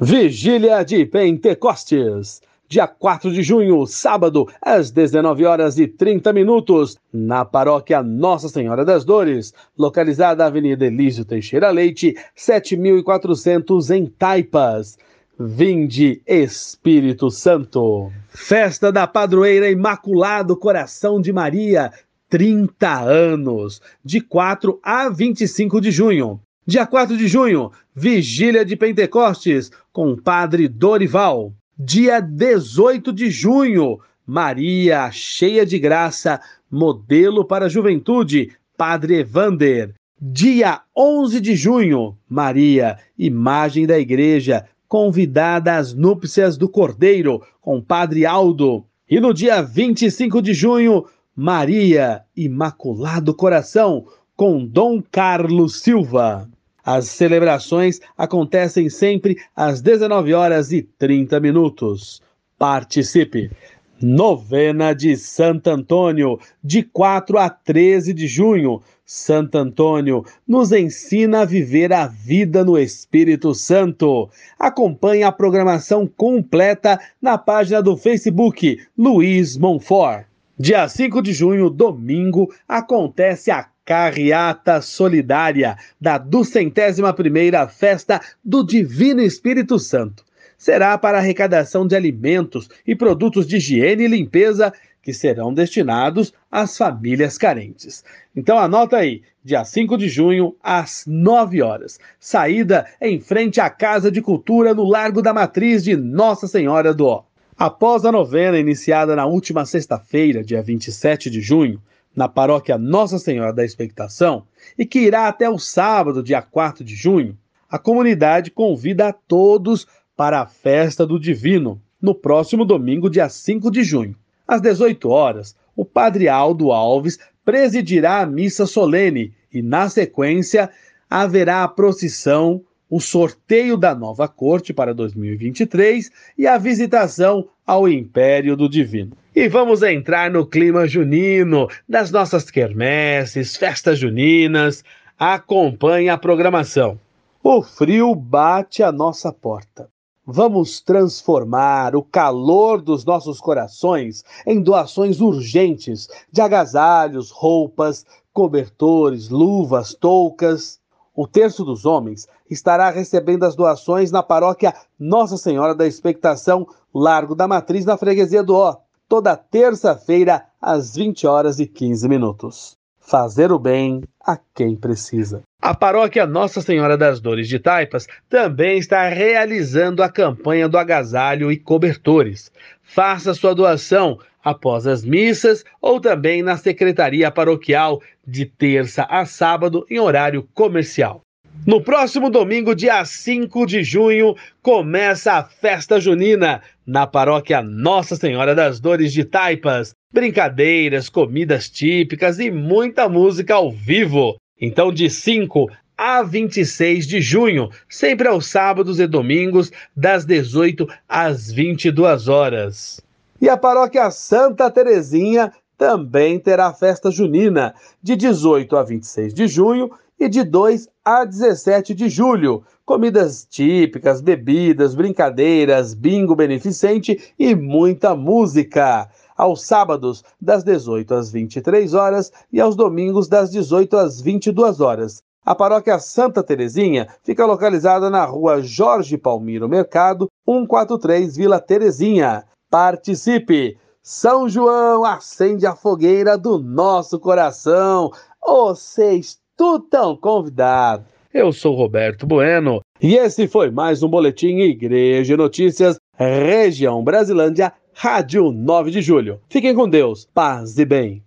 Vigília de Pentecostes. Dia 4 de junho, sábado, às 19 horas e 30 minutos, na paróquia Nossa Senhora das Dores, localizada na Avenida Elísio Teixeira Leite, 7400 em Taipas. Vinde, Espírito Santo. Festa da Padroeira Imaculado Coração de Maria, 30 anos, de 4 a 25 de junho. Dia 4 de junho, Vigília de Pentecostes, com Padre Dorival. Dia 18 de junho, Maria, cheia de graça, modelo para a juventude, Padre Evander. Dia 11 de junho, Maria, imagem da igreja, convidada às núpcias do Cordeiro, com Padre Aldo. E no dia 25 de junho, Maria, Imaculado Coração, com Dom Carlos Silva. As celebrações acontecem sempre às 19 horas e 30 minutos. Participe! Novena de Santo Antônio, de 4 a 13 de junho. Santo Antônio nos ensina a viver a vida no Espírito Santo. Acompanhe a programação completa na página do Facebook Luiz Monfort. Dia 5 de junho, domingo, acontece a Carreata Solidária da duzentésima primeira Festa do Divino Espírito Santo. Será para arrecadação de alimentos e produtos de higiene e limpeza que serão destinados às famílias carentes. Então anota aí, dia 5 de junho, às 9 horas. Saída em frente à Casa de Cultura no Largo da Matriz de Nossa Senhora do Ó. Após a novena iniciada na última sexta-feira, dia 27 de junho, na paróquia Nossa Senhora da Expectação e que irá até o sábado, dia 4 de junho, a comunidade convida a todos para a festa do Divino, no próximo domingo, dia 5 de junho. Às 18 horas, o Padre Aldo Alves presidirá a missa solene e, na sequência, haverá a procissão, o sorteio da nova corte para 2023 e a visitação ao Império do Divino. E vamos entrar no clima junino, das nossas quermesses, festas juninas. Acompanhe a programação. O frio bate à nossa porta. Vamos transformar o calor dos nossos corações em doações urgentes de agasalhos, roupas, cobertores, luvas, toucas. O terço dos homens estará recebendo as doações na paróquia Nossa Senhora da Expectação, Largo da Matriz, na freguesia do Ó, toda terça-feira, às 20 horas e 15 minutos. Fazer o bem a quem precisa. A paróquia Nossa Senhora das Dores de Taipas também está realizando a campanha do agasalho e cobertores. Faça sua doação após as missas ou também na secretaria paroquial de terça a sábado em horário comercial. No próximo domingo, dia 5 de junho, começa a festa junina na paróquia Nossa Senhora das Dores de Taipas. Brincadeiras, comidas típicas e muita música ao vivo. Então, de 5 a 26 de junho, sempre aos sábados e domingos, das 18 às 22 horas. E a paróquia Santa Terezinha também terá festa junina, de 18 a 26 de junho e de 2 a 17 de julho. Comidas típicas, bebidas, brincadeiras, bingo beneficente e muita música. Aos sábados, das 18 às 23 horas e aos domingos, das 18 às 22 horas. A paróquia Santa Terezinha fica localizada na rua Jorge Palmiro Mercado, 143 Vila Terezinha. Participe! São João acende a fogueira do nosso coração. Vocês tu tão convidado. Eu sou Roberto Bueno e esse foi mais um Boletim Igreja Notícias, Região Brasilândia, Rádio 9 de Julho. Fiquem com Deus, paz e bem.